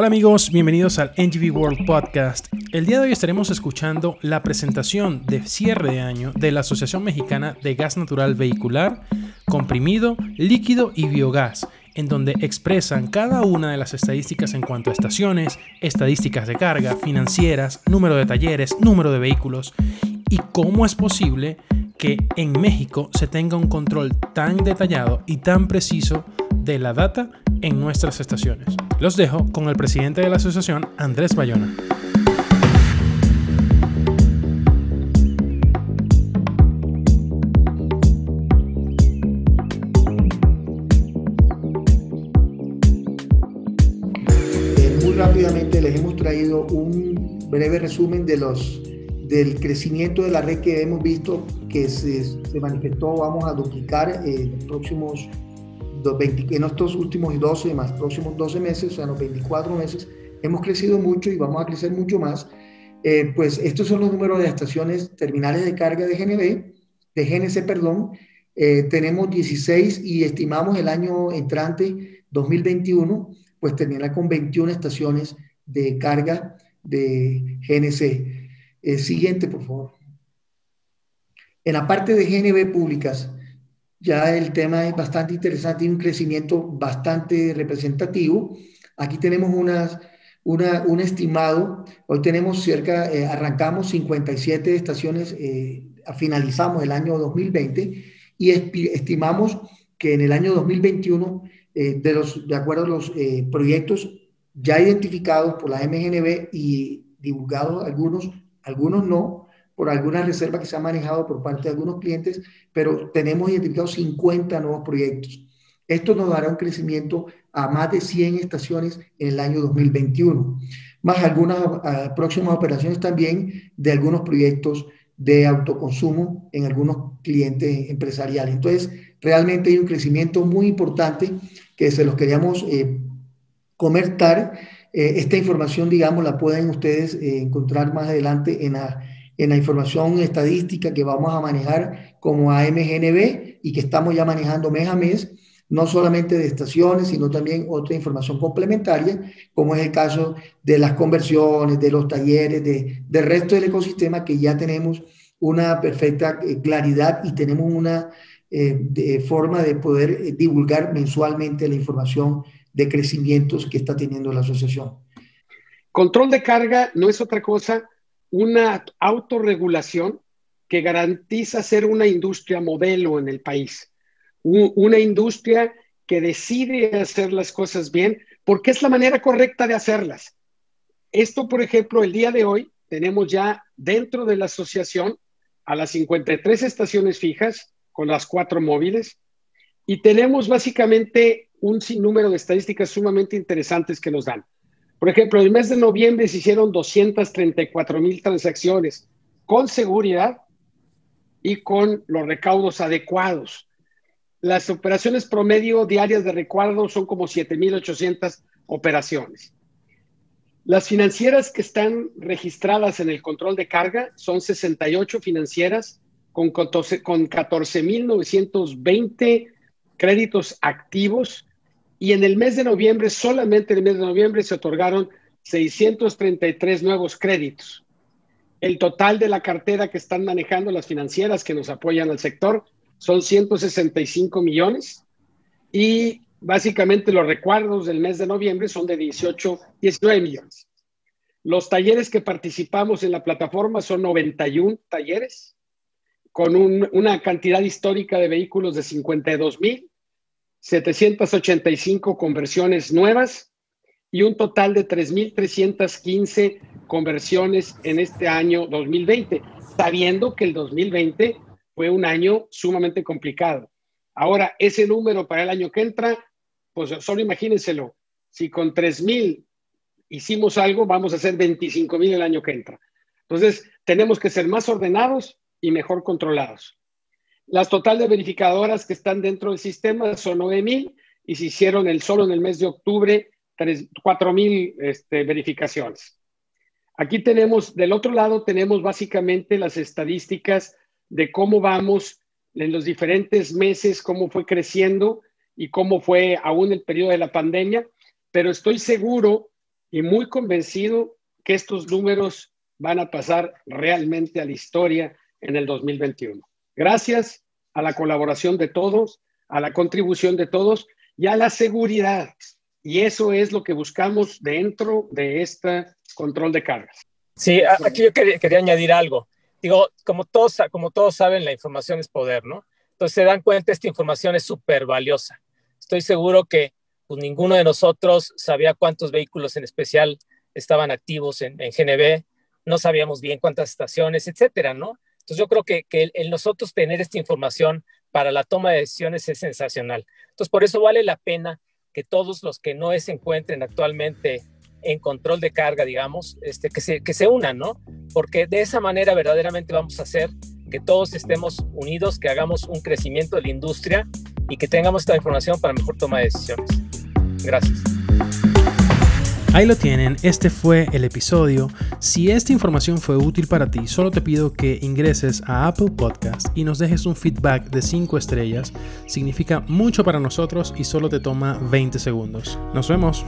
Hola amigos, bienvenidos al NGV World Podcast. El día de hoy estaremos escuchando la presentación de cierre de año de la Asociación Mexicana de Gas Natural Vehicular, Comprimido, Líquido y Biogás, en donde expresan cada una de las estadísticas en cuanto a estaciones, estadísticas de carga, financieras, número de talleres, número de vehículos y cómo es posible que en México se tenga un control tan detallado y tan preciso de la data en nuestras estaciones. Los dejo con el presidente de la asociación, Andrés Bayona. Eh, rápidamente les hemos traído un breve resumen de los, del crecimiento de la red que hemos visto que se, se manifestó, vamos a duplicar en los próximos en estos últimos 12 más próximos 12 meses, o sea, los 24 meses, hemos crecido mucho y vamos a crecer mucho más. Eh, pues estos son los números de estaciones terminales de carga de GNB, de GNC, perdón. Eh, tenemos 16 y estimamos el año entrante, 2021, pues terminar con 21 estaciones de carga de GNC. Eh, siguiente, por favor. En la parte de GNB públicas, ya el tema es bastante interesante y un crecimiento bastante representativo. Aquí tenemos unas, una, un estimado, hoy tenemos cerca, eh, arrancamos 57 estaciones, eh, finalizamos el año 2020 y estimamos que en el año 2021, eh, de, los, de acuerdo a los proyectos ya identificados por la MGNB y divulgados algunos, algunos no, por alguna reserva que se ha manejado por parte de algunos clientes, pero tenemos identificados 50 nuevos proyectos. Esto nos dará un crecimiento a más de 100 estaciones en el año 2021, más algunas uh, próximas operaciones también de algunos proyectos de autoconsumo en algunos clientes empresariales. Entonces, realmente hay un crecimiento muy importante que se los queríamos eh, comentar. Eh, esta información, digamos, la pueden ustedes eh, encontrar más adelante en la en la información estadística que vamos a manejar como AMGNB y que estamos ya manejando mes a mes, no solamente de estaciones, sino también otra información complementaria, como es el caso de las conversiones, de los talleres, de, del resto del ecosistema que ya tenemos una perfecta eh, claridad y tenemos una eh, forma de poder eh, divulgar mensualmente la información de crecimientos que está teniendo la asociación. Control de carga no es otra cosa una autorregulación que garantiza ser una industria modelo en el país, una industria que decide hacer las cosas bien porque es la manera correcta de hacerlas. Esto, por ejemplo, el día de hoy tenemos ya dentro de la asociación a las 53 estaciones fijas con las cuatro móviles y tenemos básicamente un sinnúmero de estadísticas sumamente interesantes que nos dan. Por ejemplo, el mes de noviembre se hicieron 234 mil transacciones con seguridad y con los recaudos adecuados. Las operaciones promedio diarias de recuerdo son como 7.800 operaciones. Las financieras que están registradas en el control de carga son 68 financieras con 14.920 créditos activos y en el mes de noviembre, solamente en el mes de noviembre, se otorgaron 633 nuevos créditos. El total de la cartera que están manejando las financieras que nos apoyan al sector son 165 millones y básicamente los recuerdos del mes de noviembre son de 18, 19 millones. Los talleres que participamos en la plataforma son 91 talleres con una cantidad histórica de vehículos de 52 mil 785 conversiones nuevas y un total de 3.315 conversiones en este año 2020, sabiendo que el 2020 fue un año sumamente complicado. Ahora, ese número para el año que entra, pues solo imagínenselo, si con 3.000 hicimos algo, vamos a hacer 25.000 el año que entra. Entonces, tenemos que ser más ordenados y mejor controlados. Las total de verificadoras que están dentro del sistema son 9.000 y se hicieron el solo en el mes de octubre 4.000 este, verificaciones. Aquí tenemos, del otro lado, tenemos básicamente las estadísticas de cómo vamos en los diferentes meses, cómo fue creciendo y cómo fue aún el periodo de la pandemia, pero estoy seguro y muy convencido que estos números van a pasar realmente a la historia en el 2021. Gracias a la colaboración de todos, a la contribución de todos y a la seguridad. Y eso es lo que buscamos dentro de este control de cargas. Sí, aquí yo quería, añadir algo. Digo, como todos, como todos saben, la información es poder, ¿no? Entonces se dan cuenta, esta información es súper valiosa. Estoy seguro que pues, ninguno de nosotros sabía cuántos vehículos en especial estaban activos en, en GNB, no sabíamos bien cuántas estaciones, etcétera, ¿no? Entonces yo creo que, que el, nosotros tener esta información para la toma de decisiones es sensacional. Entonces por eso vale la pena que todos los que no se encuentren actualmente en control de carga, digamos, este, que, se, que se unan, ¿no? Porque de esa manera verdaderamente vamos a hacer que todos estemos unidos, que hagamos un crecimiento de la industria y que tengamos esta información para mejor toma de decisiones. Gracias. Ahí lo tienen, este fue el episodio. Si esta información fue útil para ti, solo te pido que ingreses a Apple Podcast y nos dejes un feedback de 5 estrellas. Significa mucho para nosotros y solo te toma 20 segundos. Nos vemos.